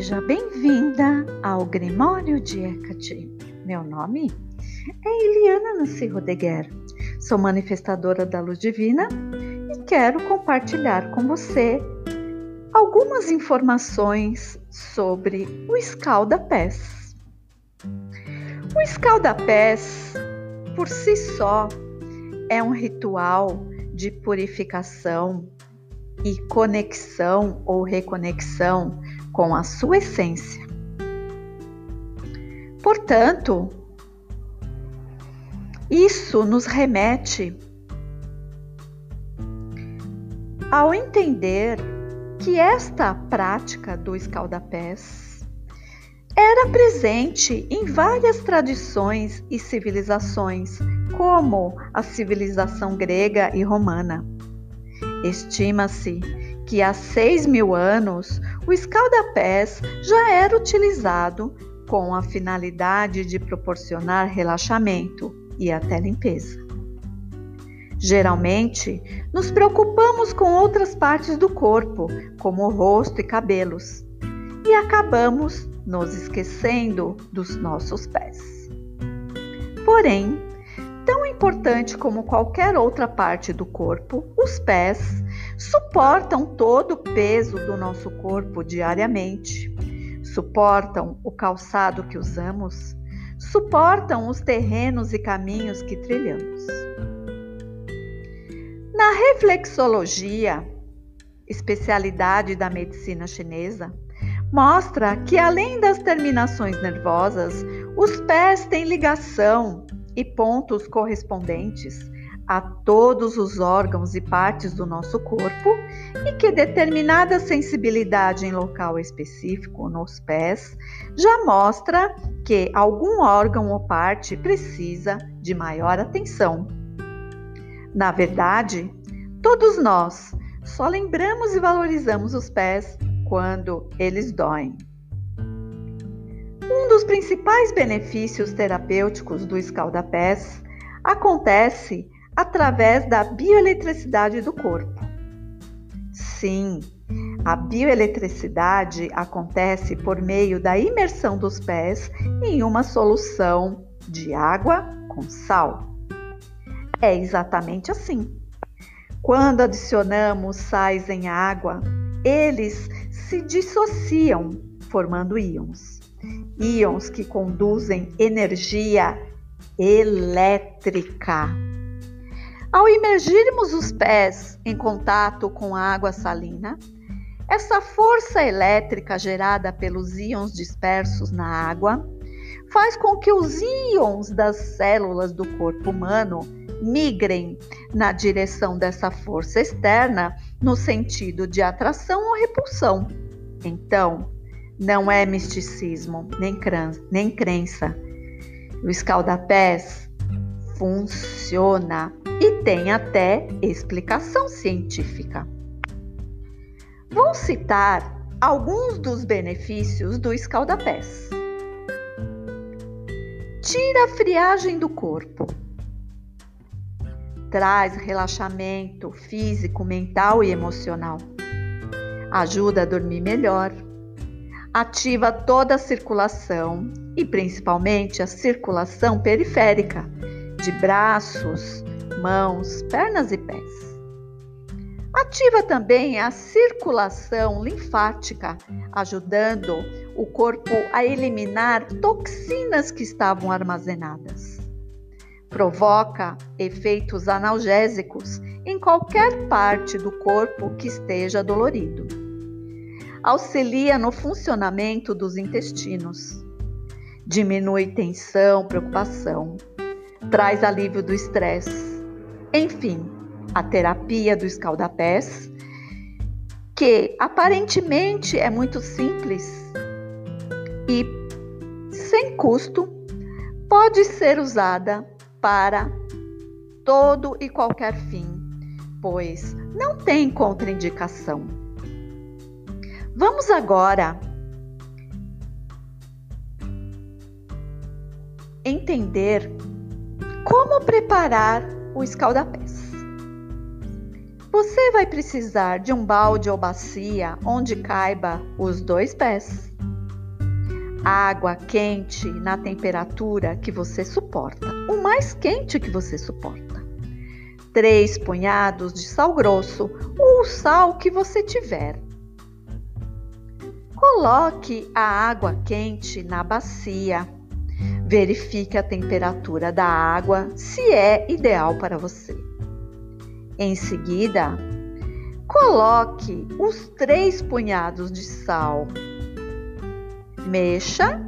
Seja bem-vinda ao Grimório de Hecate. Meu nome é Eliana Nancy Rodeguer. Sou manifestadora da luz divina e quero compartilhar com você algumas informações sobre o escalda-pés. O escalda-pés, por si só, é um ritual de purificação e conexão ou reconexão com a sua essência. Portanto, isso nos remete ao entender que esta prática do escaldapés era presente em várias tradições e civilizações, como a civilização grega e romana. Estima-se que há seis mil anos o escaldapés já era utilizado com a finalidade de proporcionar relaxamento e até limpeza. Geralmente, nos preocupamos com outras partes do corpo, como o rosto e cabelos, e acabamos nos esquecendo dos nossos pés. Porém, tão importante como qualquer outra parte do corpo, os pés suportam todo o peso do nosso corpo diariamente. Suportam o calçado que usamos, suportam os terrenos e caminhos que trilhamos. Na reflexologia, especialidade da medicina chinesa, mostra que além das terminações nervosas, os pés têm ligação e pontos correspondentes a todos os órgãos e partes do nosso corpo e que determinada sensibilidade em local específico nos pés já mostra que algum órgão ou parte precisa de maior atenção. Na verdade, todos nós só lembramos e valorizamos os pés quando eles doem. Um dos principais benefícios terapêuticos do escaldapés acontece através da bioeletricidade do corpo. Sim, a bioeletricidade acontece por meio da imersão dos pés em uma solução de água com sal. É exatamente assim. Quando adicionamos sais em água, eles se dissociam, formando íons. Íons que conduzem energia elétrica ao imergirmos os pés em contato com a água salina, essa força elétrica gerada pelos íons dispersos na água faz com que os íons das células do corpo humano migrem na direção dessa força externa no sentido de atração ou repulsão. Então, não é misticismo, nem, crença. O escaldapés funciona e tem até explicação científica. Vou citar alguns dos benefícios do escaldapés. Tira a friagem do corpo. Traz relaxamento físico, mental e emocional. Ajuda a dormir melhor. Ativa toda a circulação e principalmente a circulação periférica de braços, mãos, pernas e pés. Ativa também a circulação linfática, ajudando o corpo a eliminar toxinas que estavam armazenadas. Provoca efeitos analgésicos em qualquer parte do corpo que esteja dolorido. Auxilia no funcionamento dos intestinos. Diminui tensão, preocupação. Traz alívio do estresse enfim, a terapia do escaldapés, que aparentemente é muito simples e sem custo, pode ser usada para todo e qualquer fim, pois não tem contraindicação. Vamos agora entender como preparar o escaldapés. Você vai precisar de um balde ou bacia onde caiba os dois pés. água quente na temperatura que você suporta, o mais quente que você suporta. Três punhados de sal grosso ou sal que você tiver. Coloque a água quente na bacia. Verifique a temperatura da água se é ideal para você. Em seguida, coloque os três punhados de sal mexa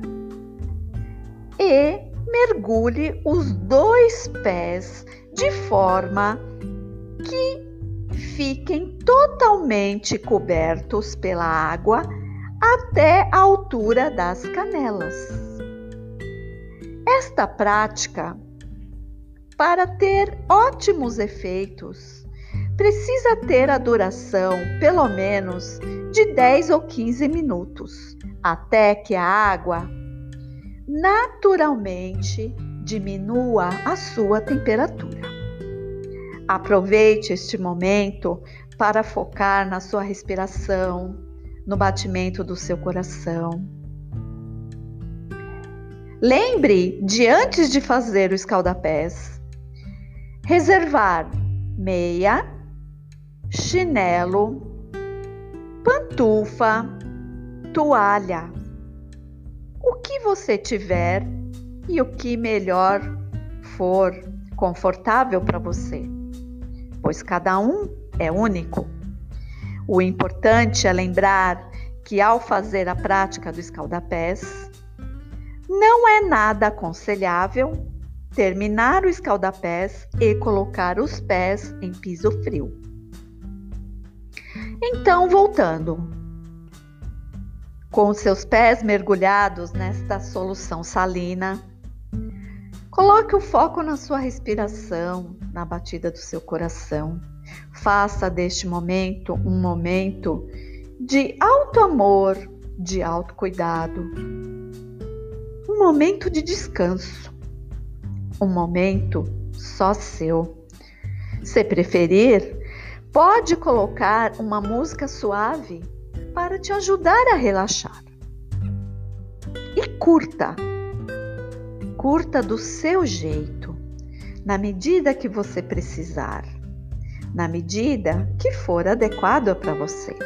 e mergulhe os dois pés de forma que fiquem totalmente cobertos pela água até a altura das canelas. Esta prática, para ter ótimos efeitos, precisa ter a duração pelo menos de 10 ou 15 minutos, até que a água naturalmente diminua a sua temperatura. Aproveite este momento para focar na sua respiração, no batimento do seu coração. Lembre de antes de fazer o escaldapés, reservar meia, chinelo, pantufa, toalha. O que você tiver e o que melhor for confortável para você, pois cada um é único. O importante é lembrar que ao fazer a prática do escaldapés, não é nada aconselhável terminar o escaldapés e colocar os pés em piso frio. Então, voltando, com seus pés mergulhados nesta solução salina, coloque o foco na sua respiração, na batida do seu coração. Faça deste momento um momento de alto amor, de alto cuidado, um momento de descanso, um momento só seu. Se preferir, pode colocar uma música suave para te ajudar a relaxar. E curta, curta do seu jeito, na medida que você precisar, na medida que for adequado para você.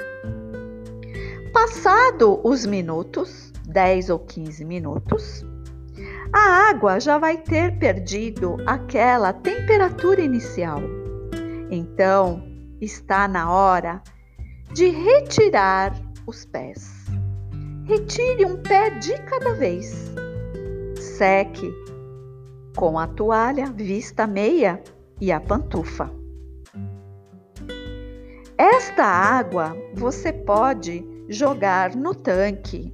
Passado os minutos, 10 ou 15 minutos, a água já vai ter perdido aquela temperatura inicial. Então, está na hora de retirar os pés. Retire um pé de cada vez. Seque com a toalha, vista meia e a pantufa. Esta água você pode jogar no tanque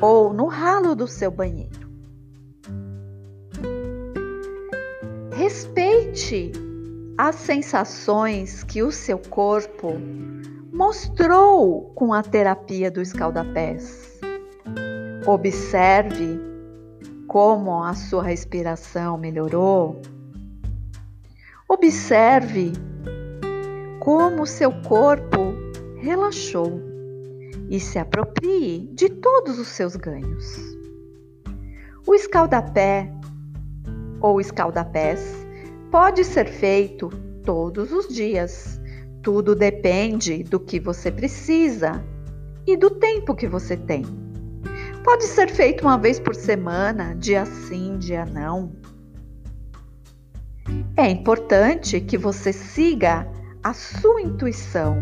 ou no ralo do seu banheiro. Respeite as sensações que o seu corpo mostrou com a terapia do escaldapés. Observe como a sua respiração melhorou. Observe como seu corpo relaxou e se aproprie de todos os seus ganhos. O escaldapé ou escaldapés pode ser feito todos os dias tudo depende do que você precisa e do tempo que você tem. Pode ser feito uma vez por semana, dia sim, dia não. É importante que você siga a sua intuição,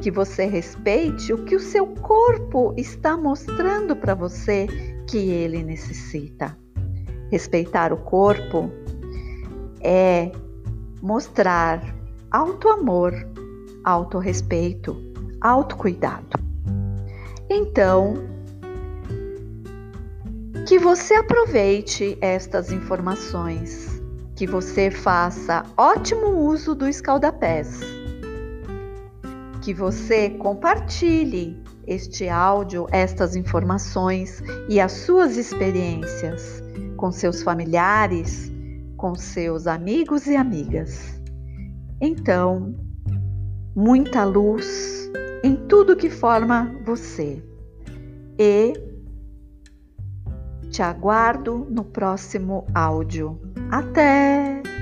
que você respeite o que o seu corpo está mostrando para você que ele necessita. Respeitar o corpo é mostrar alto amor autorrespeito, autocuidado. Então, que você aproveite estas informações, que você faça ótimo uso do escaldapés, que você compartilhe este áudio, estas informações e as suas experiências com seus familiares, com seus amigos e amigas. Então, muita luz em tudo que forma você e Te aguardo no próximo áudio. Até!